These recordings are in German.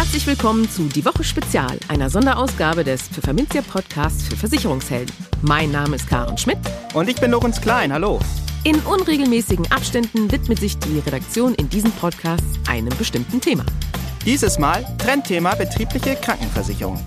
Herzlich willkommen zu Die Woche Spezial, einer Sonderausgabe des Pfefferminzia Podcasts für Versicherungshelden. Mein Name ist Karen Schmidt. Und ich bin Lorenz Klein. Hallo. In unregelmäßigen Abständen widmet sich die Redaktion in diesem Podcast einem bestimmten Thema. Dieses Mal Trendthema betriebliche Krankenversicherung.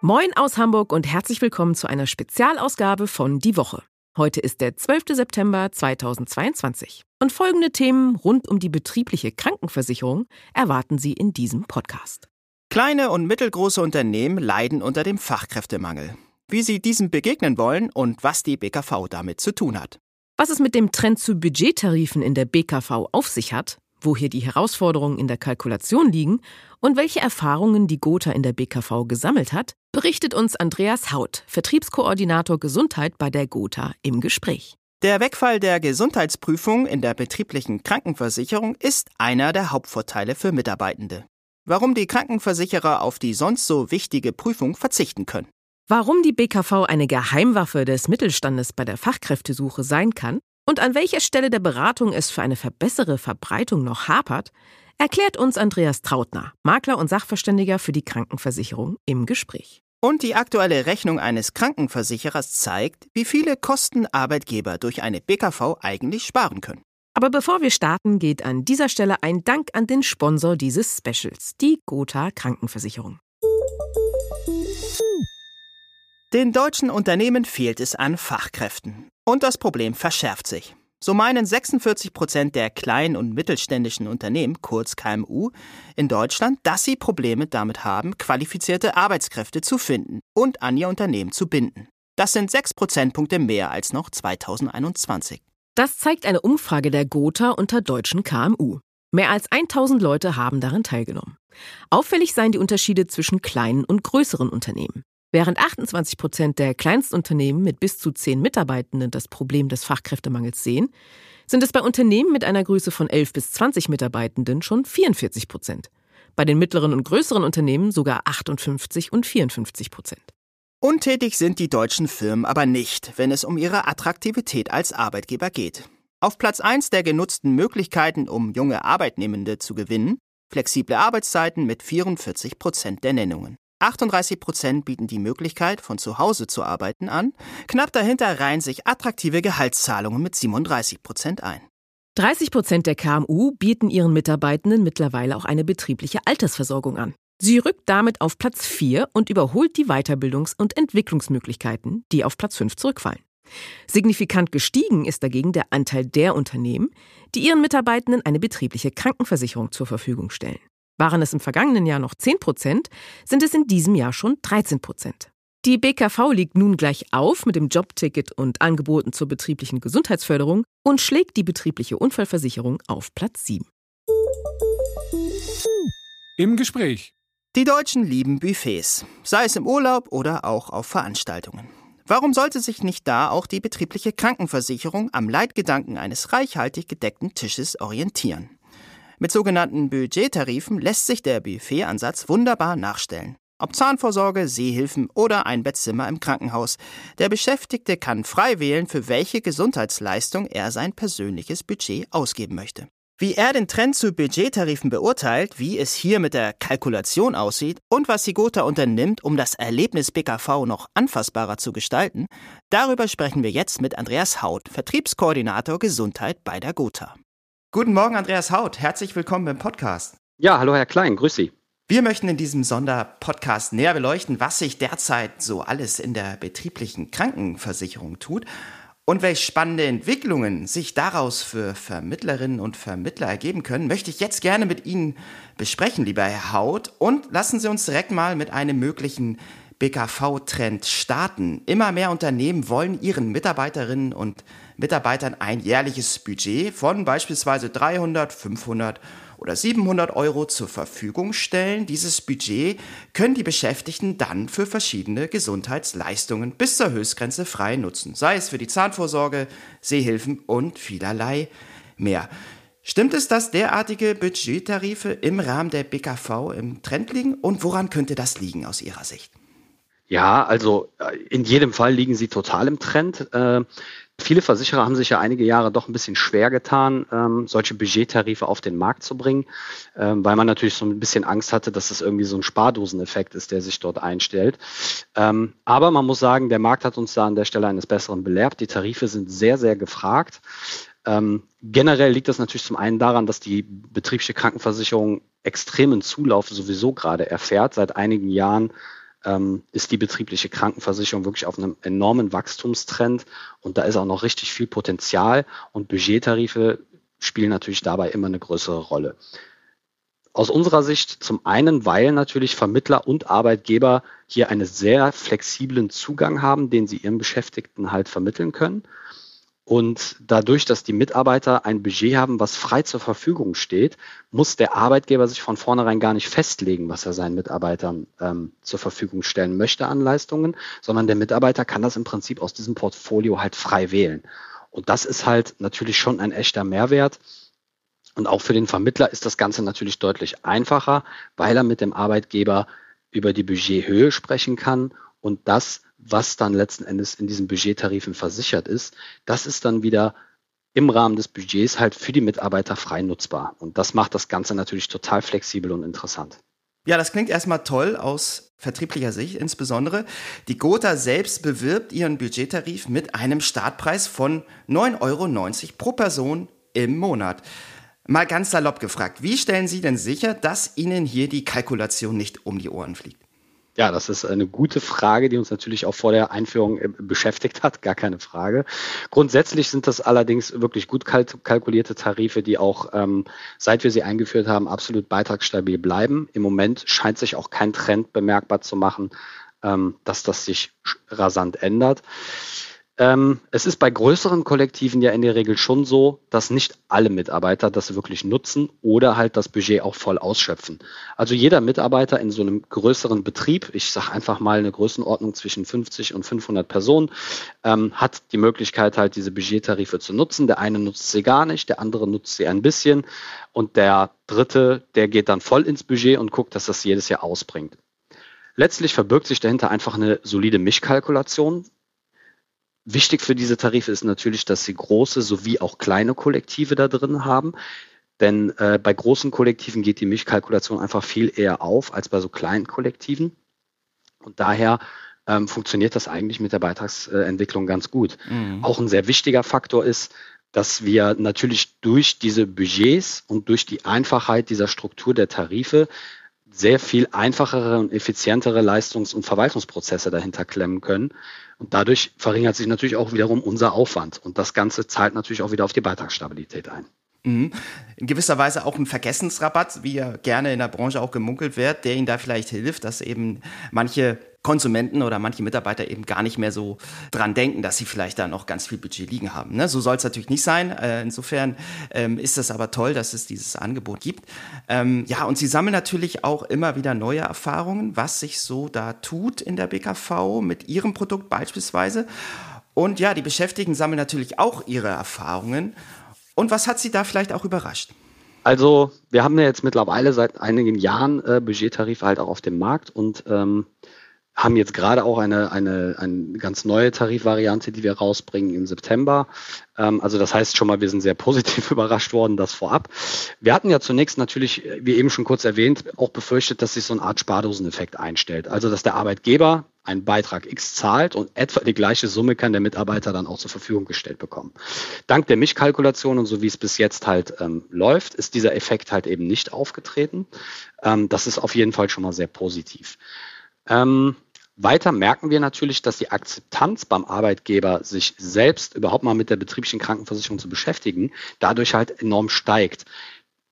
Moin aus Hamburg und herzlich willkommen zu einer Spezialausgabe von Die Woche. Heute ist der 12. September 2022 und folgende Themen rund um die betriebliche Krankenversicherung erwarten Sie in diesem Podcast. Kleine und mittelgroße Unternehmen leiden unter dem Fachkräftemangel. Wie sie diesem begegnen wollen und was die BKV damit zu tun hat. Was es mit dem Trend zu Budgettarifen in der BKV auf sich hat, wo hier die Herausforderungen in der Kalkulation liegen und welche Erfahrungen die Gotha in der BKV gesammelt hat, berichtet uns Andreas Haut, Vertriebskoordinator Gesundheit bei der Gotha, im Gespräch. Der Wegfall der Gesundheitsprüfung in der betrieblichen Krankenversicherung ist einer der Hauptvorteile für Mitarbeitende. Warum die Krankenversicherer auf die sonst so wichtige Prüfung verzichten können. Warum die BKV eine Geheimwaffe des Mittelstandes bei der Fachkräftesuche sein kann und an welcher Stelle der Beratung es für eine verbessere Verbreitung noch hapert, erklärt uns Andreas Trautner, Makler und Sachverständiger für die Krankenversicherung, im Gespräch. Und die aktuelle Rechnung eines Krankenversicherers zeigt, wie viele Kosten Arbeitgeber durch eine BKV eigentlich sparen können. Aber bevor wir starten, geht an dieser Stelle ein Dank an den Sponsor dieses Specials, die Gotha Krankenversicherung. Den deutschen Unternehmen fehlt es an Fachkräften. Und das Problem verschärft sich. So meinen 46 Prozent der kleinen und mittelständischen Unternehmen, kurz KMU, in Deutschland, dass sie Probleme damit haben, qualifizierte Arbeitskräfte zu finden und an ihr Unternehmen zu binden. Das sind sechs Prozentpunkte mehr als noch 2021. Das zeigt eine Umfrage der Gotha unter deutschen KMU. Mehr als 1000 Leute haben daran teilgenommen. Auffällig seien die Unterschiede zwischen kleinen und größeren Unternehmen. Während 28 Prozent der Kleinstunternehmen mit bis zu zehn Mitarbeitenden das Problem des Fachkräftemangels sehen, sind es bei Unternehmen mit einer Größe von 11 bis 20 Mitarbeitenden schon 44 Prozent. Bei den mittleren und größeren Unternehmen sogar 58 und 54 Prozent. Untätig sind die deutschen Firmen aber nicht, wenn es um ihre Attraktivität als Arbeitgeber geht. Auf Platz 1 der genutzten Möglichkeiten, um junge Arbeitnehmende zu gewinnen, flexible Arbeitszeiten mit 44 Prozent der Nennungen. 38 Prozent bieten die Möglichkeit, von zu Hause zu arbeiten an. Knapp dahinter reihen sich attraktive Gehaltszahlungen mit 37 Prozent ein. 30 Prozent der KMU bieten ihren Mitarbeitenden mittlerweile auch eine betriebliche Altersversorgung an. Sie rückt damit auf Platz 4 und überholt die Weiterbildungs- und Entwicklungsmöglichkeiten, die auf Platz 5 zurückfallen. Signifikant gestiegen ist dagegen der Anteil der Unternehmen, die ihren Mitarbeitenden eine betriebliche Krankenversicherung zur Verfügung stellen. Waren es im vergangenen Jahr noch 10 Prozent, sind es in diesem Jahr schon 13 Prozent. Die BKV liegt nun gleich auf mit dem Jobticket und Angeboten zur betrieblichen Gesundheitsförderung und schlägt die betriebliche Unfallversicherung auf Platz 7. Im Gespräch. Die Deutschen lieben Buffets, sei es im Urlaub oder auch auf Veranstaltungen. Warum sollte sich nicht da auch die betriebliche Krankenversicherung am Leitgedanken eines reichhaltig gedeckten Tisches orientieren? Mit sogenannten Budgettarifen lässt sich der Buffetansatz wunderbar nachstellen. Ob Zahnvorsorge, Seehilfen oder ein Bettzimmer im Krankenhaus. Der Beschäftigte kann frei wählen, für welche Gesundheitsleistung er sein persönliches Budget ausgeben möchte. Wie er den Trend zu Budgettarifen beurteilt, wie es hier mit der Kalkulation aussieht und was die Gotha unternimmt, um das Erlebnis BKV noch anfassbarer zu gestalten, darüber sprechen wir jetzt mit Andreas Haut, Vertriebskoordinator Gesundheit bei der Gotha. Guten Morgen, Andreas Haut. Herzlich willkommen beim Podcast. Ja, hallo Herr Klein, grüß Sie. Wir möchten in diesem Sonderpodcast näher beleuchten, was sich derzeit so alles in der betrieblichen Krankenversicherung tut und welche spannende Entwicklungen sich daraus für Vermittlerinnen und Vermittler ergeben können, möchte ich jetzt gerne mit Ihnen besprechen, lieber Herr Haut. Und lassen Sie uns direkt mal mit einem möglichen BKV-Trend starten. Immer mehr Unternehmen wollen ihren Mitarbeiterinnen und Mitarbeitern ein jährliches Budget von beispielsweise 300, 500 oder 700 Euro zur Verfügung stellen. Dieses Budget können die Beschäftigten dann für verschiedene Gesundheitsleistungen bis zur Höchstgrenze frei nutzen, sei es für die Zahnvorsorge, Sehhilfen und vielerlei mehr. Stimmt es, dass derartige Budgettarife im Rahmen der BKV im Trend liegen und woran könnte das liegen aus Ihrer Sicht? Ja, also äh, in jedem Fall liegen sie total im Trend. Viele Versicherer haben sich ja einige Jahre doch ein bisschen schwer getan, ähm, solche Budgettarife auf den Markt zu bringen, ähm, weil man natürlich so ein bisschen Angst hatte, dass das irgendwie so ein Spardoseneffekt ist, der sich dort einstellt. Ähm, aber man muss sagen, der Markt hat uns da an der Stelle eines Besseren belehrt. Die Tarife sind sehr, sehr gefragt. Ähm, generell liegt das natürlich zum einen daran, dass die betriebliche Krankenversicherung extremen Zulauf sowieso gerade erfährt. Seit einigen Jahren ähm, ist die betriebliche Krankenversicherung wirklich auf einem enormen Wachstumstrend und da ist auch noch richtig viel Potenzial und Budgettarife spielen natürlich dabei immer eine größere Rolle. Aus unserer Sicht zum einen, weil natürlich Vermittler und Arbeitgeber hier einen sehr flexiblen Zugang haben, den sie ihren Beschäftigten halt vermitteln können. Und dadurch, dass die Mitarbeiter ein Budget haben, was frei zur Verfügung steht, muss der Arbeitgeber sich von vornherein gar nicht festlegen, was er seinen Mitarbeitern ähm, zur Verfügung stellen möchte an Leistungen, sondern der Mitarbeiter kann das im Prinzip aus diesem Portfolio halt frei wählen. Und das ist halt natürlich schon ein echter Mehrwert. Und auch für den Vermittler ist das Ganze natürlich deutlich einfacher, weil er mit dem Arbeitgeber über die Budgethöhe sprechen kann und das was dann letzten Endes in diesen Budgettarifen versichert ist, das ist dann wieder im Rahmen des Budgets halt für die Mitarbeiter frei nutzbar. Und das macht das Ganze natürlich total flexibel und interessant. Ja, das klingt erstmal toll aus vertrieblicher Sicht insbesondere. Die Gotha selbst bewirbt ihren Budgettarif mit einem Startpreis von 9,90 Euro pro Person im Monat. Mal ganz salopp gefragt, wie stellen Sie denn sicher, dass Ihnen hier die Kalkulation nicht um die Ohren fliegt? Ja, das ist eine gute Frage, die uns natürlich auch vor der Einführung äh, beschäftigt hat, gar keine Frage. Grundsätzlich sind das allerdings wirklich gut kalkulierte Tarife, die auch, ähm, seit wir sie eingeführt haben, absolut beitragsstabil bleiben. Im Moment scheint sich auch kein Trend bemerkbar zu machen, ähm, dass das sich rasant ändert. Ähm, es ist bei größeren Kollektiven ja in der Regel schon so, dass nicht alle Mitarbeiter das wirklich nutzen oder halt das Budget auch voll ausschöpfen. Also jeder Mitarbeiter in so einem größeren Betrieb, ich sage einfach mal eine Größenordnung zwischen 50 und 500 Personen, ähm, hat die Möglichkeit halt diese Budgettarife zu nutzen. Der eine nutzt sie gar nicht, der andere nutzt sie ein bisschen und der dritte, der geht dann voll ins Budget und guckt, dass das jedes Jahr ausbringt. Letztlich verbirgt sich dahinter einfach eine solide Mischkalkulation. Wichtig für diese Tarife ist natürlich, dass sie große sowie auch kleine Kollektive da drin haben. Denn äh, bei großen Kollektiven geht die Milchkalkulation einfach viel eher auf als bei so kleinen Kollektiven. Und daher ähm, funktioniert das eigentlich mit der Beitragsentwicklung ganz gut. Mhm. Auch ein sehr wichtiger Faktor ist, dass wir natürlich durch diese Budgets und durch die Einfachheit dieser Struktur der Tarife sehr viel einfachere und effizientere Leistungs- und Verwaltungsprozesse dahinter klemmen können. Und dadurch verringert sich natürlich auch wiederum unser Aufwand. Und das Ganze zahlt natürlich auch wieder auf die Beitragsstabilität ein. Mhm. In gewisser Weise auch ein Vergessensrabatt, wie ja gerne in der Branche auch gemunkelt wird, der Ihnen da vielleicht hilft, dass eben manche Konsumenten oder manche Mitarbeiter eben gar nicht mehr so dran denken, dass sie vielleicht da noch ganz viel Budget liegen haben. Ne? So soll es natürlich nicht sein. Äh, insofern ähm, ist es aber toll, dass es dieses Angebot gibt. Ähm, ja, und sie sammeln natürlich auch immer wieder neue Erfahrungen, was sich so da tut in der BKV mit ihrem Produkt beispielsweise. Und ja, die Beschäftigten sammeln natürlich auch ihre Erfahrungen. Und was hat sie da vielleicht auch überrascht? Also, wir haben ja jetzt mittlerweile seit einigen Jahren äh, Budgettarife halt auch auf dem Markt und ähm, haben jetzt gerade auch eine, eine, eine ganz neue Tarifvariante, die wir rausbringen im September. Ähm, also das heißt schon mal, wir sind sehr positiv überrascht worden, das vorab. Wir hatten ja zunächst natürlich, wie eben schon kurz erwähnt, auch befürchtet, dass sich so eine Art Spardoseneffekt einstellt. Also dass der Arbeitgeber einen Beitrag X zahlt und etwa die gleiche Summe kann der Mitarbeiter dann auch zur Verfügung gestellt bekommen. Dank der Mischkalkulation und so wie es bis jetzt halt ähm, läuft, ist dieser Effekt halt eben nicht aufgetreten. Ähm, das ist auf jeden Fall schon mal sehr positiv. Ähm, weiter merken wir natürlich, dass die Akzeptanz beim Arbeitgeber, sich selbst überhaupt mal mit der betrieblichen Krankenversicherung zu beschäftigen, dadurch halt enorm steigt.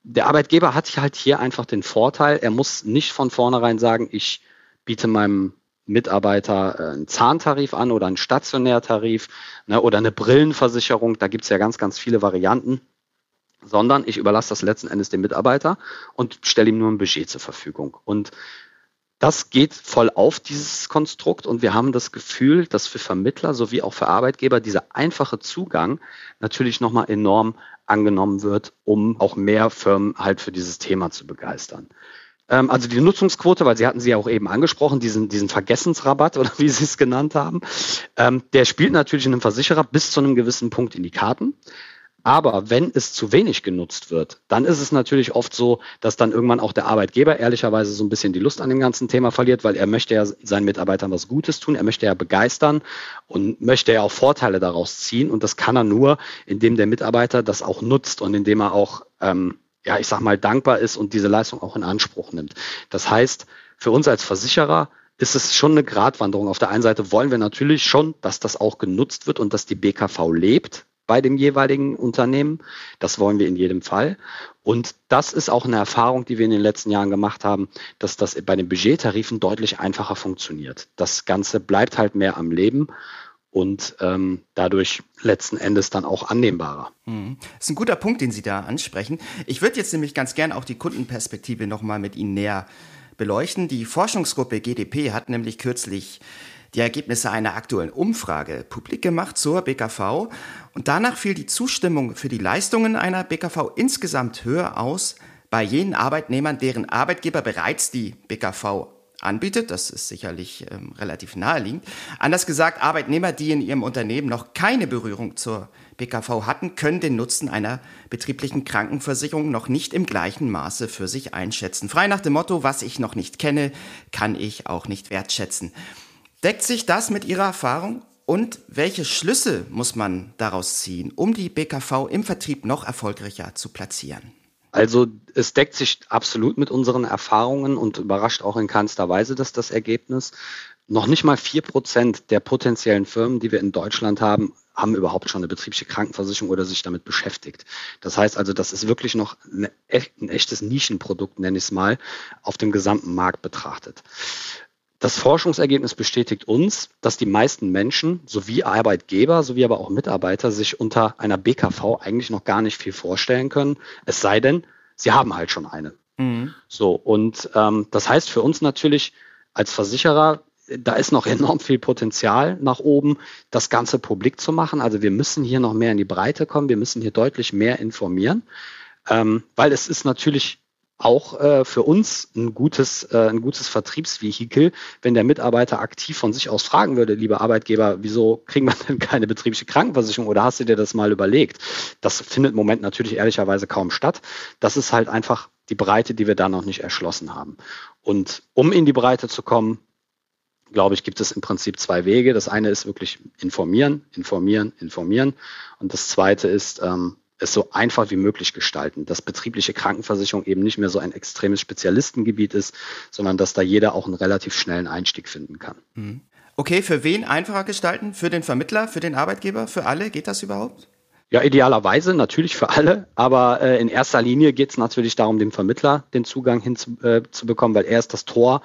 Der Arbeitgeber hat halt hier einfach den Vorteil, er muss nicht von vornherein sagen, ich biete meinem Mitarbeiter äh, einen Zahntarif an oder einen Stationärtarif ne, oder eine Brillenversicherung. Da gibt es ja ganz, ganz viele Varianten sondern ich überlasse das letzten Endes dem Mitarbeiter und stelle ihm nur ein Budget zur Verfügung. Und das geht voll auf, dieses Konstrukt. Und wir haben das Gefühl, dass für Vermittler sowie auch für Arbeitgeber dieser einfache Zugang natürlich nochmal enorm angenommen wird, um auch mehr Firmen halt für dieses Thema zu begeistern. Ähm, also die Nutzungsquote, weil Sie hatten sie ja auch eben angesprochen, diesen, diesen Vergessensrabatt oder wie Sie es genannt haben, ähm, der spielt natürlich einem Versicherer bis zu einem gewissen Punkt in die Karten. Aber wenn es zu wenig genutzt wird, dann ist es natürlich oft so, dass dann irgendwann auch der Arbeitgeber ehrlicherweise so ein bisschen die Lust an dem ganzen Thema verliert, weil er möchte ja seinen Mitarbeitern was Gutes tun, er möchte ja begeistern und möchte ja auch Vorteile daraus ziehen. Und das kann er nur, indem der Mitarbeiter das auch nutzt und indem er auch, ähm, ja, ich sag mal, dankbar ist und diese Leistung auch in Anspruch nimmt. Das heißt, für uns als Versicherer ist es schon eine Gratwanderung. Auf der einen Seite wollen wir natürlich schon, dass das auch genutzt wird und dass die BKV lebt, bei dem jeweiligen Unternehmen. Das wollen wir in jedem Fall. Und das ist auch eine Erfahrung, die wir in den letzten Jahren gemacht haben, dass das bei den Budgettarifen deutlich einfacher funktioniert. Das Ganze bleibt halt mehr am Leben und ähm, dadurch letzten Endes dann auch annehmbarer. Mhm. Das ist ein guter Punkt, den Sie da ansprechen. Ich würde jetzt nämlich ganz gern auch die Kundenperspektive nochmal mit Ihnen näher beleuchten. Die Forschungsgruppe GDP hat nämlich kürzlich die Ergebnisse einer aktuellen Umfrage publik gemacht zur BKV und danach fiel die Zustimmung für die Leistungen einer BKV insgesamt höher aus bei jenen Arbeitnehmern, deren Arbeitgeber bereits die BKV anbietet. Das ist sicherlich ähm, relativ naheliegend. Anders gesagt, Arbeitnehmer, die in ihrem Unternehmen noch keine Berührung zur BKV hatten, können den Nutzen einer betrieblichen Krankenversicherung noch nicht im gleichen Maße für sich einschätzen. Frei nach dem Motto, was ich noch nicht kenne, kann ich auch nicht wertschätzen. Deckt sich das mit Ihrer Erfahrung? Und welche Schlüsse muss man daraus ziehen, um die BKV im Vertrieb noch erfolgreicher zu platzieren? Also es deckt sich absolut mit unseren Erfahrungen und überrascht auch in keinster Weise dass das Ergebnis. Noch nicht mal vier Prozent der potenziellen Firmen, die wir in Deutschland haben, haben überhaupt schon eine betriebliche Krankenversicherung oder sich damit beschäftigt. Das heißt also, das ist wirklich noch ein echtes Nischenprodukt, nenne ich es mal, auf dem gesamten Markt betrachtet. Das Forschungsergebnis bestätigt uns, dass die meisten Menschen sowie Arbeitgeber sowie aber auch Mitarbeiter sich unter einer BKV eigentlich noch gar nicht viel vorstellen können, es sei denn, sie haben halt schon eine. Mhm. So, und ähm, das heißt für uns natürlich als Versicherer, da ist noch enorm viel Potenzial nach oben, das Ganze publik zu machen. Also wir müssen hier noch mehr in die Breite kommen, wir müssen hier deutlich mehr informieren, ähm, weil es ist natürlich auch äh, für uns ein gutes, äh, ein gutes Vertriebsvehikel, wenn der Mitarbeiter aktiv von sich aus fragen würde, lieber Arbeitgeber, wieso kriegen wir denn keine betriebliche Krankenversicherung oder hast du dir das mal überlegt? Das findet im Moment natürlich ehrlicherweise kaum statt. Das ist halt einfach die Breite, die wir da noch nicht erschlossen haben. Und um in die Breite zu kommen, glaube ich, gibt es im Prinzip zwei Wege. Das eine ist wirklich informieren, informieren, informieren. Und das zweite ist, ähm, es so einfach wie möglich gestalten, dass betriebliche Krankenversicherung eben nicht mehr so ein extremes Spezialistengebiet ist, sondern dass da jeder auch einen relativ schnellen Einstieg finden kann. Mhm. Okay, für wen einfacher gestalten? Für den Vermittler, für den Arbeitgeber, für alle? Geht das überhaupt? Ja, idealerweise natürlich für alle, aber äh, in erster Linie geht es natürlich darum, dem Vermittler den Zugang hinzubekommen, äh, weil er ist das Tor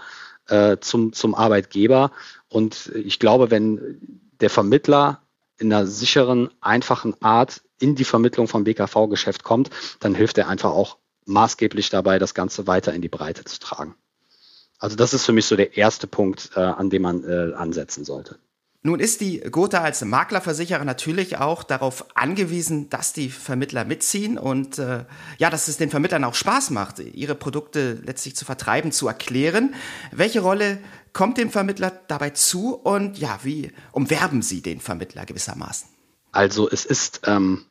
äh, zum, zum Arbeitgeber. Und ich glaube, wenn der Vermittler in einer sicheren, einfachen Art in die Vermittlung vom BKV-Geschäft kommt, dann hilft er einfach auch maßgeblich dabei, das Ganze weiter in die Breite zu tragen. Also das ist für mich so der erste Punkt, äh, an dem man äh, ansetzen sollte. Nun ist die Gotha als Maklerversicherer natürlich auch darauf angewiesen, dass die Vermittler mitziehen und äh, ja, dass es den Vermittlern auch Spaß macht, ihre Produkte letztlich zu vertreiben, zu erklären. Welche Rolle kommt dem Vermittler dabei zu und ja, wie umwerben Sie den Vermittler gewissermaßen? Also es ist ähm,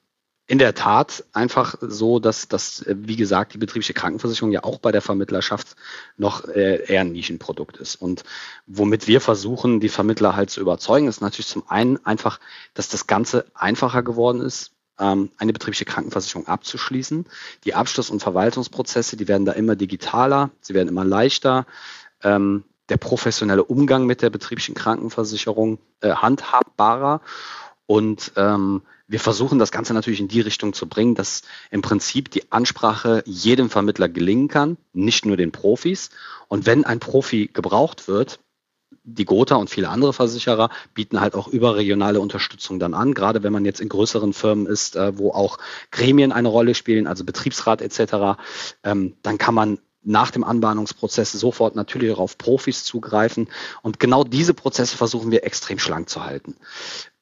in der Tat einfach so, dass dass wie gesagt, die betriebliche Krankenversicherung ja auch bei der Vermittlerschaft noch äh, eher ein Nischenprodukt ist. Und womit wir versuchen, die Vermittler halt zu überzeugen, ist natürlich zum einen einfach, dass das Ganze einfacher geworden ist, ähm, eine betriebliche Krankenversicherung abzuschließen. Die Abschluss- und Verwaltungsprozesse, die werden da immer digitaler, sie werden immer leichter. Ähm, der professionelle Umgang mit der betrieblichen Krankenversicherung äh, handhabbarer. Und ähm, wir versuchen das Ganze natürlich in die Richtung zu bringen, dass im Prinzip die Ansprache jedem Vermittler gelingen kann, nicht nur den Profis. Und wenn ein Profi gebraucht wird, die Gotha und viele andere Versicherer bieten halt auch überregionale Unterstützung dann an, gerade wenn man jetzt in größeren Firmen ist, äh, wo auch Gremien eine Rolle spielen, also Betriebsrat etc., ähm, dann kann man nach dem Anbahnungsprozess sofort natürlich auch auf Profis zugreifen. Und genau diese Prozesse versuchen wir extrem schlank zu halten.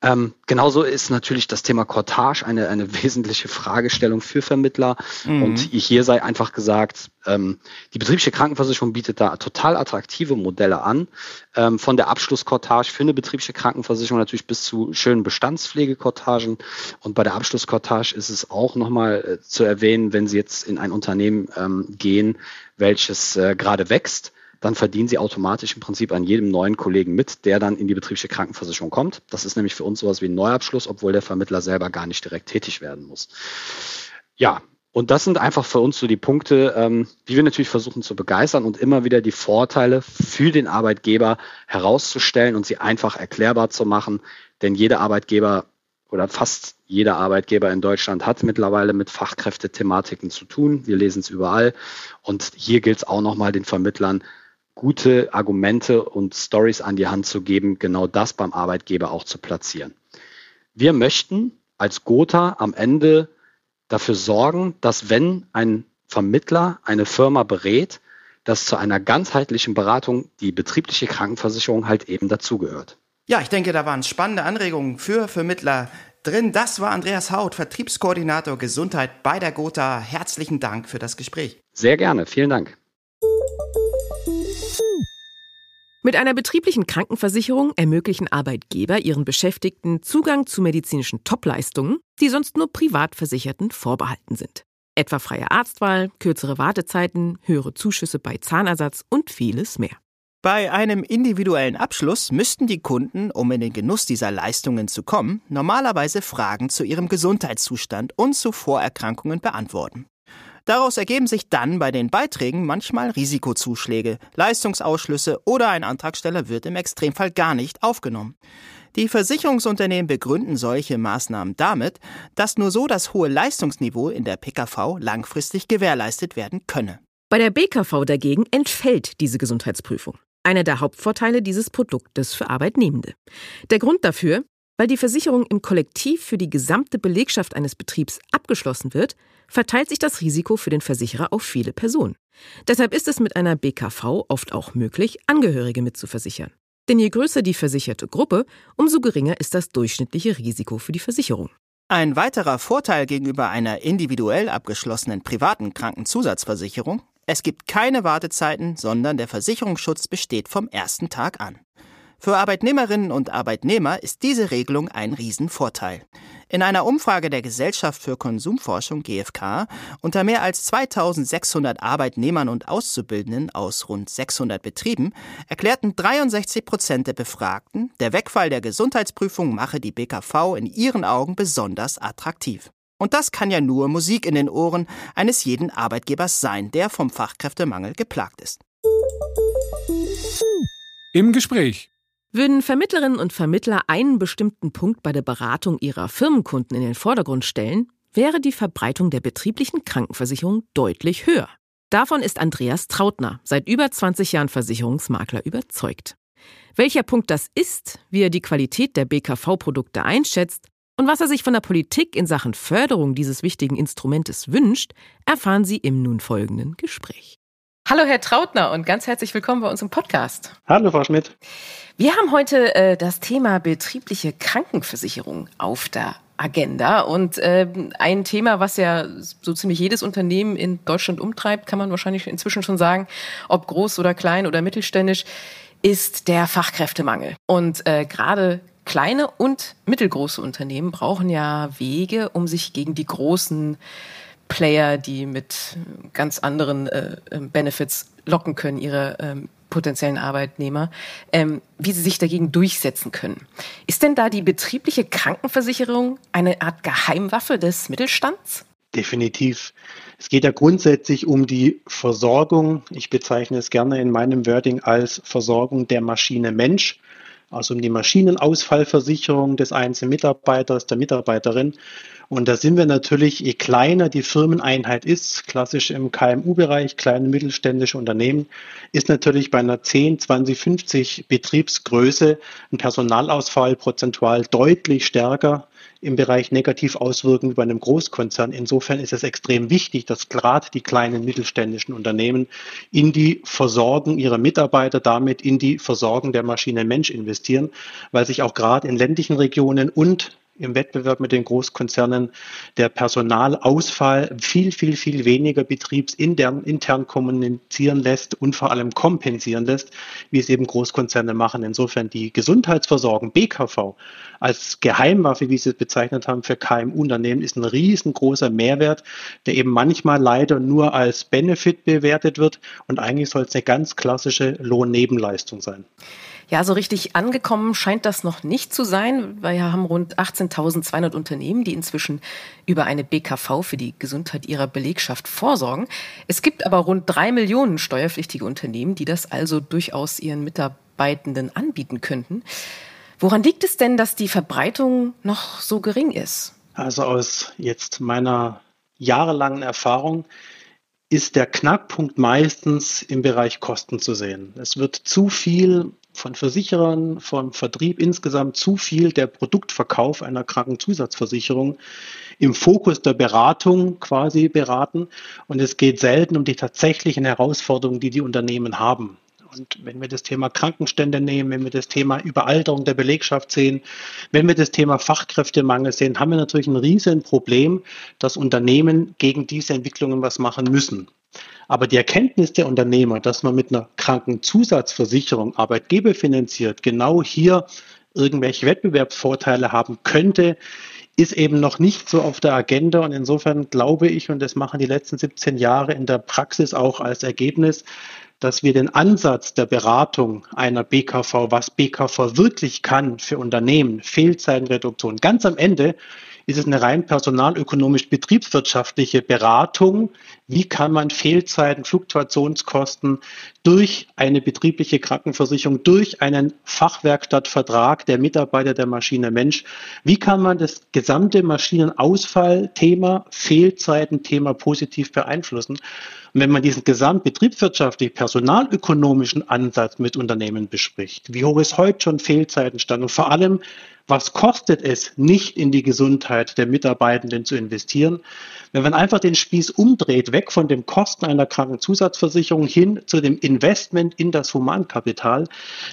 Ähm, genauso ist natürlich das Thema Cortage eine, eine wesentliche Fragestellung für Vermittler. Mhm. Und hier sei einfach gesagt, ähm, die betriebliche Krankenversicherung bietet da total attraktive Modelle an. Ähm, von der Abschlusskortage für eine betriebliche Krankenversicherung natürlich bis zu schönen Bestandspflegekortagen. Und bei der Abschlusskortage ist es auch nochmal äh, zu erwähnen, wenn Sie jetzt in ein Unternehmen ähm, gehen, welches äh, gerade wächst, dann verdienen sie automatisch im Prinzip an jedem neuen Kollegen mit, der dann in die betriebliche Krankenversicherung kommt. Das ist nämlich für uns sowas wie ein Neuabschluss, obwohl der Vermittler selber gar nicht direkt tätig werden muss. Ja, und das sind einfach für uns so die Punkte, ähm, die wir natürlich versuchen zu begeistern und immer wieder die Vorteile für den Arbeitgeber herauszustellen und sie einfach erklärbar zu machen. Denn jeder Arbeitgeber oder fast jeder Arbeitgeber in Deutschland hat mittlerweile mit Fachkräftethematiken zu tun. Wir lesen es überall. Und hier gilt es auch nochmal den Vermittlern gute Argumente und Stories an die Hand zu geben, genau das beim Arbeitgeber auch zu platzieren. Wir möchten als Gotha am Ende dafür sorgen, dass wenn ein Vermittler eine Firma berät, dass zu einer ganzheitlichen Beratung die betriebliche Krankenversicherung halt eben dazugehört. Ja, ich denke, da waren spannende Anregungen für Vermittler drin. Das war Andreas Haut, Vertriebskoordinator Gesundheit bei der Gotha. Herzlichen Dank für das Gespräch. Sehr gerne, vielen Dank. Mit einer betrieblichen Krankenversicherung ermöglichen Arbeitgeber ihren Beschäftigten Zugang zu medizinischen Topleistungen, die sonst nur Privatversicherten vorbehalten sind. Etwa freie Arztwahl, kürzere Wartezeiten, höhere Zuschüsse bei Zahnersatz und vieles mehr. Bei einem individuellen Abschluss müssten die Kunden, um in den Genuss dieser Leistungen zu kommen, normalerweise Fragen zu ihrem Gesundheitszustand und zu Vorerkrankungen beantworten. Daraus ergeben sich dann bei den Beiträgen manchmal Risikozuschläge, Leistungsausschlüsse oder ein Antragsteller wird im Extremfall gar nicht aufgenommen. Die Versicherungsunternehmen begründen solche Maßnahmen damit, dass nur so das hohe Leistungsniveau in der PKV langfristig gewährleistet werden könne. Bei der BKV dagegen entfällt diese Gesundheitsprüfung. Einer der Hauptvorteile dieses Produktes für Arbeitnehmende. Der Grund dafür, weil die Versicherung im Kollektiv für die gesamte Belegschaft eines Betriebs abgeschlossen wird, verteilt sich das Risiko für den Versicherer auf viele Personen. Deshalb ist es mit einer BKV oft auch möglich, Angehörige mitzuversichern. Denn je größer die versicherte Gruppe, umso geringer ist das durchschnittliche Risiko für die Versicherung. Ein weiterer Vorteil gegenüber einer individuell abgeschlossenen privaten Krankenzusatzversicherung, es gibt keine Wartezeiten, sondern der Versicherungsschutz besteht vom ersten Tag an. Für Arbeitnehmerinnen und Arbeitnehmer ist diese Regelung ein Riesenvorteil. In einer Umfrage der Gesellschaft für Konsumforschung GfK unter mehr als 2600 Arbeitnehmern und Auszubildenden aus rund 600 Betrieben erklärten 63 Prozent der Befragten, der Wegfall der Gesundheitsprüfung mache die BKV in ihren Augen besonders attraktiv. Und das kann ja nur Musik in den Ohren eines jeden Arbeitgebers sein, der vom Fachkräftemangel geplagt ist. Im Gespräch würden Vermittlerinnen und Vermittler einen bestimmten Punkt bei der Beratung ihrer Firmenkunden in den Vordergrund stellen, wäre die Verbreitung der betrieblichen Krankenversicherung deutlich höher. Davon ist Andreas Trautner, seit über 20 Jahren Versicherungsmakler, überzeugt. Welcher Punkt das ist, wie er die Qualität der BKV-Produkte einschätzt und was er sich von der Politik in Sachen Förderung dieses wichtigen Instrumentes wünscht, erfahren Sie im nun folgenden Gespräch. Hallo Herr Trautner und ganz herzlich willkommen bei uns im Podcast. Hallo Frau Schmidt. Wir haben heute äh, das Thema betriebliche Krankenversicherung auf der Agenda und äh, ein Thema, was ja so ziemlich jedes Unternehmen in Deutschland umtreibt, kann man wahrscheinlich inzwischen schon sagen, ob groß oder klein oder mittelständisch, ist der Fachkräftemangel. Und äh, gerade kleine und mittelgroße Unternehmen brauchen ja Wege, um sich gegen die großen Player, die mit ganz anderen äh, ähm, Benefits locken können, ihre ähm, potenziellen Arbeitnehmer, ähm, wie sie sich dagegen durchsetzen können. Ist denn da die betriebliche Krankenversicherung eine Art Geheimwaffe des Mittelstands? Definitiv. Es geht ja grundsätzlich um die Versorgung. Ich bezeichne es gerne in meinem Wording als Versorgung der Maschine Mensch also um die Maschinenausfallversicherung des einzelnen Mitarbeiters, der Mitarbeiterin. Und da sind wir natürlich, je kleiner die Firmeneinheit ist, klassisch im KMU-Bereich, kleine mittelständische Unternehmen, ist natürlich bei einer 10, 20, 50 Betriebsgröße ein Personalausfall prozentual deutlich stärker im Bereich negativ auswirken wie bei einem Großkonzern. Insofern ist es extrem wichtig, dass gerade die kleinen mittelständischen Unternehmen in die Versorgung ihrer Mitarbeiter, damit in die Versorgung der Maschine Mensch investieren weil sich auch gerade in ländlichen Regionen und im Wettbewerb mit den Großkonzernen der Personalausfall viel, viel, viel weniger betriebsintern intern kommunizieren lässt und vor allem kompensieren lässt, wie es eben Großkonzerne machen. Insofern die Gesundheitsversorgung BKV als Geheimwaffe, wie Sie es bezeichnet haben, für KMU-Unternehmen ist ein riesengroßer Mehrwert, der eben manchmal leider nur als Benefit bewertet wird und eigentlich soll es eine ganz klassische Lohnnebenleistung sein. Ja, so richtig angekommen scheint das noch nicht zu sein. Wir haben rund 18.200 Unternehmen, die inzwischen über eine BKV für die Gesundheit ihrer Belegschaft vorsorgen. Es gibt aber rund drei Millionen steuerpflichtige Unternehmen, die das also durchaus ihren Mitarbeitenden anbieten könnten. Woran liegt es denn, dass die Verbreitung noch so gering ist? Also aus jetzt meiner jahrelangen Erfahrung ist der Knackpunkt meistens im Bereich Kosten zu sehen. Es wird zu viel von Versicherern, vom Vertrieb insgesamt zu viel der Produktverkauf einer Krankenzusatzversicherung im Fokus der Beratung quasi beraten. Und es geht selten um die tatsächlichen Herausforderungen, die die Unternehmen haben. Und wenn wir das Thema Krankenstände nehmen, wenn wir das Thema Überalterung der Belegschaft sehen, wenn wir das Thema Fachkräftemangel sehen, haben wir natürlich ein riesen Problem, dass Unternehmen gegen diese Entwicklungen was machen müssen. Aber die Erkenntnis der Unternehmer, dass man mit einer Krankenzusatzversicherung Arbeitgeber finanziert, genau hier irgendwelche Wettbewerbsvorteile haben könnte, ist eben noch nicht so auf der Agenda. Und insofern glaube ich, und das machen die letzten 17 Jahre in der Praxis auch als Ergebnis, dass wir den Ansatz der Beratung einer BKV, was BKV wirklich kann für Unternehmen, Fehlzeitenreduktion, ganz am Ende ist es eine rein personalökonomisch betriebswirtschaftliche Beratung. Wie kann man Fehlzeiten, Fluktuationskosten durch eine betriebliche Krankenversicherung, durch einen Fachwerkstattvertrag der Mitarbeiter der Maschine Mensch, wie kann man das gesamte Maschinenausfallthema, Fehlzeitenthema positiv beeinflussen? Und wenn man diesen gesamtbetriebswirtschaftlich personalökonomischen Ansatz mit Unternehmen bespricht, wie hoch ist heute schon Fehlzeitenstand und vor allem, was kostet es, nicht in die Gesundheit der Mitarbeitenden zu investieren? Wenn man einfach den Spieß umdreht, weg von den Kosten einer Krankenzusatzversicherung hin zu dem Investment in das Humankapital,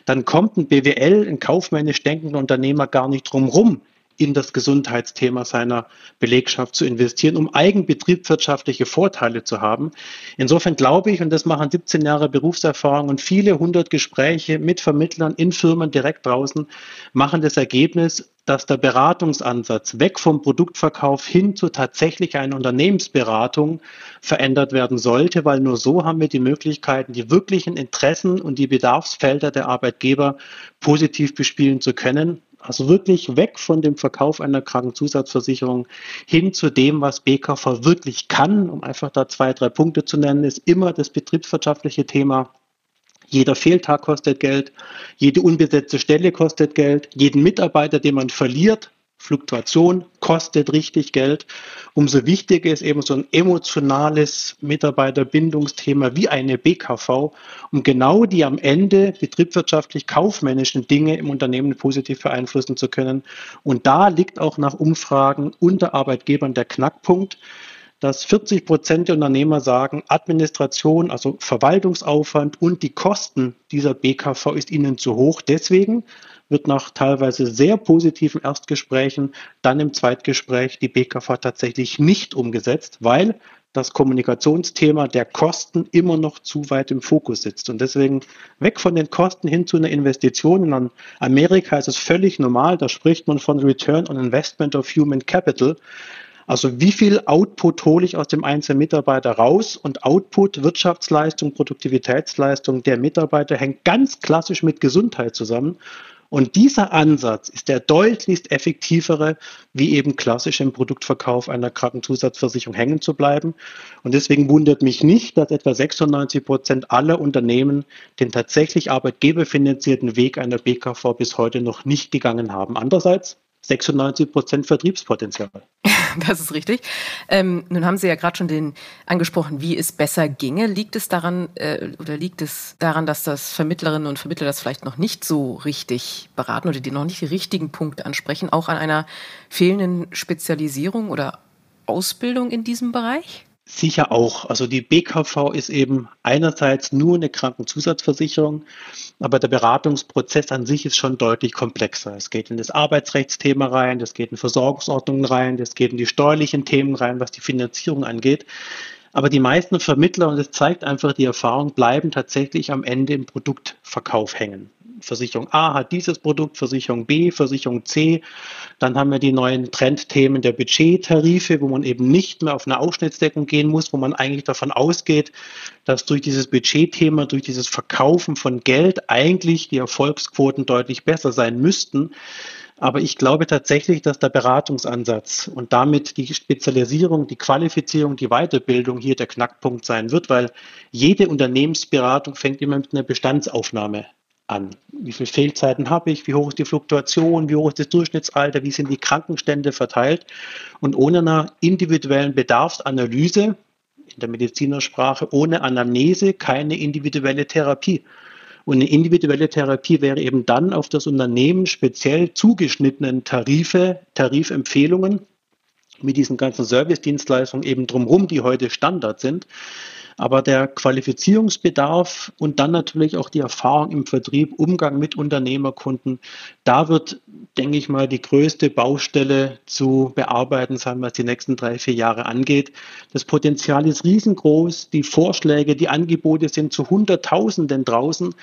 dann kommt ein BWL, ein kaufmännisch denkender Unternehmer gar nicht drum rum, in das Gesundheitsthema seiner Belegschaft zu investieren, um eigenbetriebswirtschaftliche Vorteile zu haben. Insofern glaube ich, und das machen 17 Jahre Berufserfahrung und viele hundert Gespräche mit Vermittlern in Firmen direkt draußen, machen das Ergebnis, dass der Beratungsansatz weg vom Produktverkauf hin zu tatsächlich einer Unternehmensberatung verändert werden sollte, weil nur so haben wir die Möglichkeiten, die wirklichen Interessen und die Bedarfsfelder der Arbeitgeber positiv bespielen zu können. Also wirklich weg von dem Verkauf einer Krankenzusatzversicherung hin zu dem, was BKV wirklich kann. Um einfach da zwei, drei Punkte zu nennen, ist immer das betriebswirtschaftliche Thema. Jeder Fehltag kostet Geld, jede unbesetzte Stelle kostet Geld, jeden Mitarbeiter, den man verliert, Fluktuation kostet richtig Geld. Umso wichtiger ist eben so ein emotionales Mitarbeiterbindungsthema wie eine BKV, um genau die am Ende betriebswirtschaftlich kaufmännischen Dinge im Unternehmen positiv beeinflussen zu können. Und da liegt auch nach Umfragen unter Arbeitgebern der Knackpunkt dass 40 Prozent der Unternehmer sagen, Administration, also Verwaltungsaufwand und die Kosten dieser BKV ist ihnen zu hoch. Deswegen wird nach teilweise sehr positiven Erstgesprächen dann im Zweitgespräch die BKV tatsächlich nicht umgesetzt, weil das Kommunikationsthema der Kosten immer noch zu weit im Fokus sitzt. Und deswegen weg von den Kosten hin zu einer Investition. In Amerika ist es völlig normal, da spricht man von Return on Investment of Human Capital. Also wie viel Output hole ich aus dem einzelnen Mitarbeiter raus? Und Output, Wirtschaftsleistung, Produktivitätsleistung der Mitarbeiter hängt ganz klassisch mit Gesundheit zusammen. Und dieser Ansatz ist der deutlichst effektivere, wie eben klassisch im Produktverkauf einer Krankenzusatzversicherung hängen zu bleiben. Und deswegen wundert mich nicht, dass etwa 96 Prozent aller Unternehmen den tatsächlich arbeitgeberfinanzierten Weg einer BKV bis heute noch nicht gegangen haben. Andererseits 96 Prozent Vertriebspotenzial. Das ist richtig. Ähm, nun haben Sie ja gerade schon den angesprochen, wie es besser ginge. Liegt es daran äh, oder liegt es daran, dass das Vermittlerinnen und Vermittler das vielleicht noch nicht so richtig beraten oder die noch nicht die richtigen Punkte ansprechen, auch an einer fehlenden Spezialisierung oder Ausbildung in diesem Bereich? Sicher auch. Also die BKV ist eben einerseits nur eine Krankenzusatzversicherung Aber der Beratungsprozess an sich ist schon deutlich komplexer. Es geht in das Arbeitsrechtsthema rein, das geht in Versorgungsordnungen rein, das geht in die steuerlichen Themen rein, was die Finanzierung angeht. Aber die meisten Vermittler, und das zeigt einfach die Erfahrung, bleiben tatsächlich am Ende im Produktverkauf hängen. Versicherung A hat dieses Produkt, Versicherung B, Versicherung C. Dann haben wir die neuen Trendthemen der Budgettarife, wo man eben nicht mehr auf eine Ausschnittsdeckung gehen muss, wo man eigentlich davon ausgeht, dass durch dieses Budgetthema, durch dieses Verkaufen von Geld eigentlich die Erfolgsquoten deutlich besser sein müssten. Aber ich glaube tatsächlich, dass der Beratungsansatz und damit die Spezialisierung, die Qualifizierung, die Weiterbildung hier der Knackpunkt sein wird, weil jede Unternehmensberatung fängt immer mit einer Bestandsaufnahme an. Wie viele Fehlzeiten habe ich? Wie hoch ist die Fluktuation? Wie hoch ist das Durchschnittsalter? Wie sind die Krankenstände verteilt? Und ohne einer individuellen Bedarfsanalyse, in der Medizinersprache, ohne Anamnese keine individuelle Therapie. Und eine individuelle Therapie wäre eben dann auf das Unternehmen speziell zugeschnittenen Tarife, Tarifempfehlungen mit diesen ganzen Servicedienstleistungen eben drumherum, die heute Standard sind, aber der Qualifizierungsbedarf und dann natürlich auch die Erfahrung im Vertrieb, Umgang mit Unternehmerkunden, da wird, denke ich mal, die größte Baustelle zu bearbeiten sein, was die nächsten drei, vier Jahre angeht. Das Potenzial ist riesengroß. Die Vorschläge, die Angebote sind zu Hunderttausenden draußen,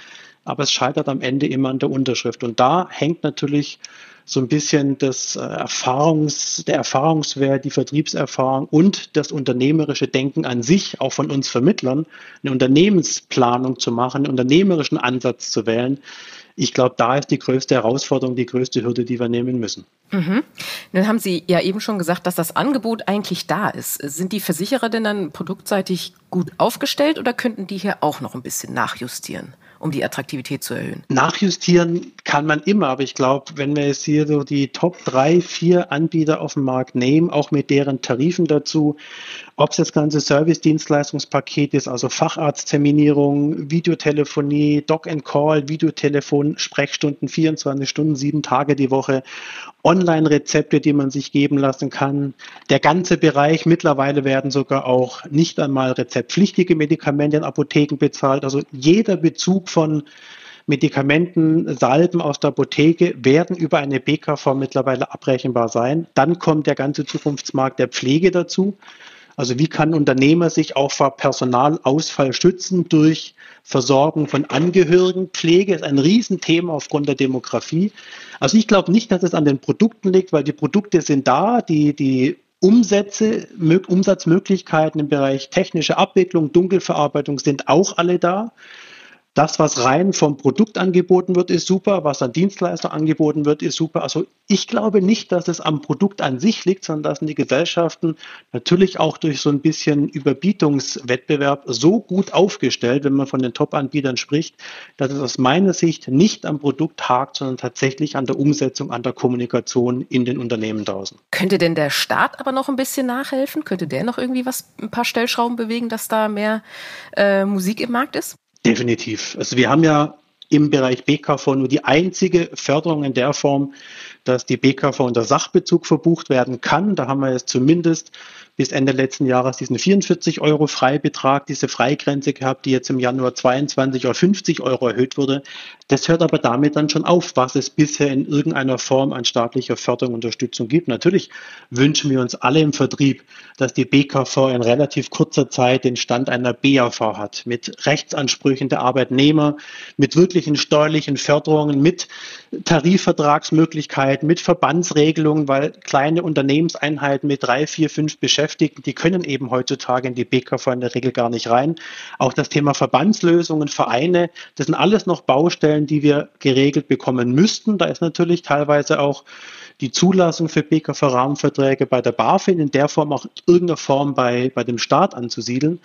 aber es scheitert am Ende immer an der Unterschrift. Und da hängt natürlich so ein bisschen das äh, Erfahrungs, der Erfahrungswert, die Vertriebserfahrung und das unternehmerische Denken an sich, auch von uns Vermittlern, eine Unternehmensplanung zu machen, einen unternehmerischen Ansatz zu wählen. Ich glaube, da ist die größte Herausforderung, die größte Hürde, die wir nehmen müssen. Mhm. Dann haben Sie ja eben schon gesagt, dass das Angebot eigentlich da ist. Sind die Versicherer denn dann produktseitig gut aufgestellt oder könnten die hier auch noch ein bisschen nachjustieren? Um die Attraktivität zu erhöhen? Nachjustieren kann man immer, aber ich glaube, wenn wir jetzt hier so die Top drei, vier Anbieter auf dem Markt nehmen, auch mit deren Tarifen dazu, ob es das ganze Service-Dienstleistungspaket ist, also Facharztterminierung, Videotelefonie, Doc-and-Call, Videotelefon, Sprechstunden, 24 Stunden, sieben Tage die Woche, Online-Rezepte, die man sich geben lassen kann. Der ganze Bereich, mittlerweile werden sogar auch nicht einmal rezeptpflichtige Medikamente in Apotheken bezahlt. Also jeder Bezug von Medikamenten, Salben aus der Apotheke werden über eine BKV mittlerweile abrechenbar sein. Dann kommt der ganze Zukunftsmarkt der Pflege dazu. Also wie kann Unternehmer sich auch vor Personalausfall schützen durch Versorgung von Angehörigen? Pflege ist ein Riesenthema aufgrund der Demografie. Also ich glaube nicht, dass es an den Produkten liegt, weil die Produkte sind da, die, die Umsätze, Umsatzmöglichkeiten im Bereich technische Abwicklung, Dunkelverarbeitung sind auch alle da. Das, was rein vom Produkt angeboten wird, ist super. Was an Dienstleister angeboten wird, ist super. Also ich glaube nicht, dass es am Produkt an sich liegt, sondern dass die Gesellschaften natürlich auch durch so ein bisschen Überbietungswettbewerb so gut aufgestellt, wenn man von den Top-Anbietern spricht, dass es aus meiner Sicht nicht am Produkt hakt, sondern tatsächlich an der Umsetzung, an der Kommunikation in den Unternehmen draußen. Könnte denn der Staat aber noch ein bisschen nachhelfen? Könnte der noch irgendwie was, ein paar Stellschrauben bewegen, dass da mehr äh, Musik im Markt ist? Definitiv. Also wir haben ja im Bereich BKV nur die einzige Förderung in der Form, dass die BKV unter Sachbezug verbucht werden kann. Da haben wir jetzt zumindest bis Ende letzten Jahres diesen 44 Euro Freibetrag, diese Freigrenze gehabt, die jetzt im Januar 22 auf 50 Euro erhöht wurde. Das hört aber damit dann schon auf, was es bisher in irgendeiner Form an staatlicher Förderung, Unterstützung gibt. Natürlich wünschen wir uns alle im Vertrieb, dass die BKV in relativ kurzer Zeit den Stand einer BAV hat, mit Rechtsansprüchen der Arbeitnehmer, mit wirklichen steuerlichen Förderungen, mit Tarifvertragsmöglichkeiten, mit Verbandsregelungen, weil kleine Unternehmenseinheiten mit drei, vier, fünf Beschäftigten, die können eben heutzutage in die BKV in der Regel gar nicht rein. Auch das Thema Verbandslösungen, Vereine, das sind alles noch Baustellen, die wir geregelt bekommen müssten. Da ist natürlich teilweise auch die Zulassung für BKV-Rahmenverträge bei der BaFin in der Form auch in irgendeiner Form bei, bei dem Staat anzusiedeln.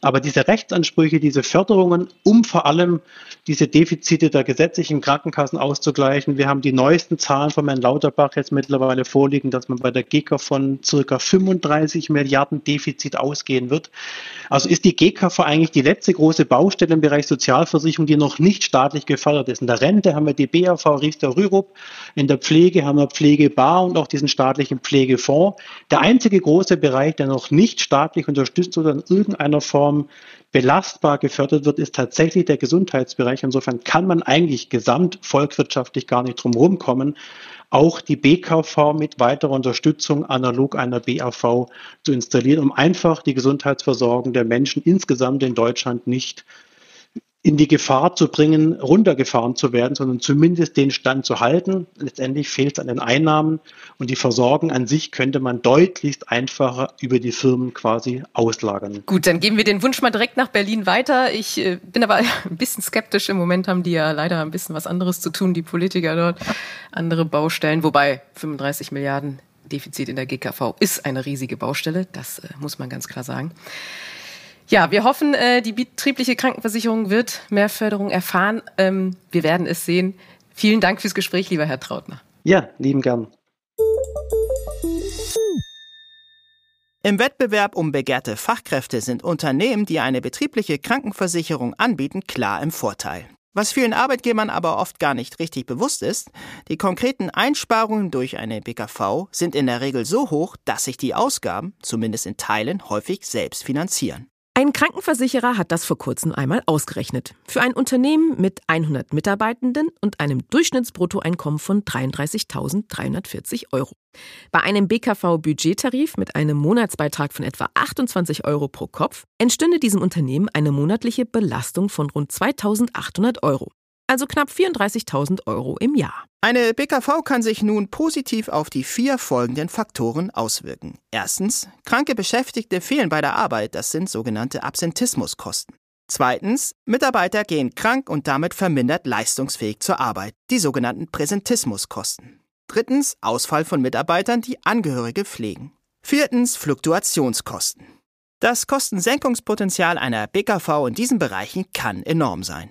Aber diese Rechtsansprüche, diese Förderungen, um vor allem diese Defizite der gesetzlichen Krankenkassen auszugleichen. Wir haben die neuesten Zahlen von Herrn Lauterbach jetzt mittlerweile vorliegen, dass man bei der GK von circa 35 30 Milliarden Defizit ausgehen wird. Also ist die GKV eigentlich die letzte große Baustelle im Bereich Sozialversicherung, die noch nicht staatlich gefördert ist. In der Rente haben wir die BAV Riester Rürup, in der Pflege haben wir Pflegebar und auch diesen staatlichen Pflegefonds. Der einzige große Bereich, der noch nicht staatlich unterstützt oder in irgendeiner Form belastbar gefördert wird, ist tatsächlich der Gesundheitsbereich. Insofern kann man eigentlich gesamt volkswirtschaftlich gar nicht drum herum kommen, auch die BKV mit weiterer Unterstützung analog einer BAV zu installieren, um einfach die Gesundheitsversorgung der Menschen insgesamt in Deutschland nicht in die Gefahr zu bringen, runtergefahren zu werden, sondern zumindest den Stand zu halten. Letztendlich fehlt es an den Einnahmen und die Versorgung an sich könnte man deutlichst einfacher über die Firmen quasi auslagern. Gut, dann geben wir den Wunsch mal direkt nach Berlin weiter. Ich äh, bin aber ein bisschen skeptisch. Im Moment haben die ja leider ein bisschen was anderes zu tun, die Politiker dort, andere Baustellen, wobei 35 Milliarden Defizit in der GKV ist eine riesige Baustelle, das äh, muss man ganz klar sagen. Ja, wir hoffen, äh, die betriebliche Krankenversicherung wird mehr Förderung erfahren. Ähm, wir werden es sehen. Vielen Dank fürs Gespräch, lieber Herr Trautner. Ja, lieben gern. Im Wettbewerb um begehrte Fachkräfte sind Unternehmen, die eine betriebliche Krankenversicherung anbieten, klar im Vorteil. Was vielen Arbeitgebern aber oft gar nicht richtig bewusst ist, die konkreten Einsparungen durch eine BKV sind in der Regel so hoch, dass sich die Ausgaben, zumindest in Teilen, häufig selbst finanzieren. Ein Krankenversicherer hat das vor kurzem einmal ausgerechnet. Für ein Unternehmen mit 100 Mitarbeitenden und einem Durchschnittsbruttoeinkommen von 33.340 Euro. Bei einem BKV-Budgettarif mit einem Monatsbeitrag von etwa 28 Euro pro Kopf entstünde diesem Unternehmen eine monatliche Belastung von rund 2.800 Euro also knapp 34.000 Euro im Jahr. Eine BKV kann sich nun positiv auf die vier folgenden Faktoren auswirken. Erstens, kranke Beschäftigte fehlen bei der Arbeit, das sind sogenannte Absentismuskosten. Zweitens, Mitarbeiter gehen krank und damit vermindert leistungsfähig zur Arbeit, die sogenannten Präsentismuskosten. Drittens, Ausfall von Mitarbeitern, die Angehörige pflegen. Viertens, Fluktuationskosten. Das Kostensenkungspotenzial einer BKV in diesen Bereichen kann enorm sein.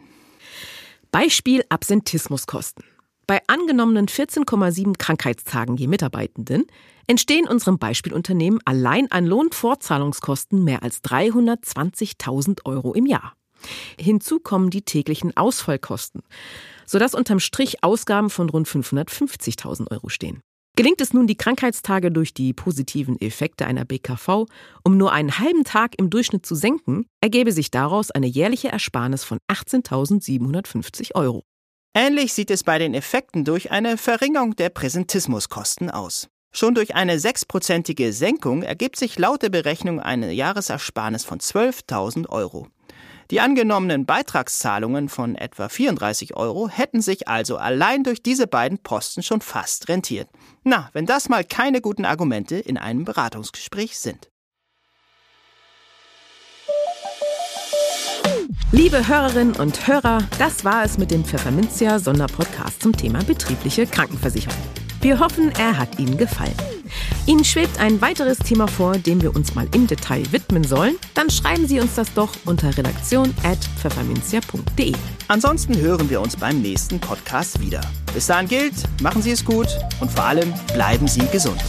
Beispiel Absentismuskosten. Bei angenommenen 14,7 Krankheitstagen je Mitarbeitenden entstehen unserem Beispielunternehmen allein an Lohnfortzahlungskosten mehr als 320.000 Euro im Jahr. Hinzu kommen die täglichen Ausfallkosten, sodass unterm Strich Ausgaben von rund 550.000 Euro stehen. Gelingt es nun, die Krankheitstage durch die positiven Effekte einer BKV um nur einen halben Tag im Durchschnitt zu senken, ergäbe sich daraus eine jährliche Ersparnis von 18.750 Euro. Ähnlich sieht es bei den Effekten durch eine Verringerung der Präsentismuskosten aus. Schon durch eine sechsprozentige Senkung ergibt sich laut der Berechnung eine Jahresersparnis von 12.000 Euro. Die angenommenen Beitragszahlungen von etwa 34 Euro hätten sich also allein durch diese beiden Posten schon fast rentiert. Na, wenn das mal keine guten Argumente in einem Beratungsgespräch sind. Liebe Hörerinnen und Hörer, das war es mit dem Pfefferminzia Sonderpodcast zum Thema betriebliche Krankenversicherung. Wir hoffen, er hat Ihnen gefallen. Ihnen schwebt ein weiteres Thema vor, dem wir uns mal im Detail widmen sollen? Dann schreiben Sie uns das doch unter redaktion.pfefferminzia.de. Ansonsten hören wir uns beim nächsten Podcast wieder. Bis dahin gilt, machen Sie es gut und vor allem bleiben Sie gesund.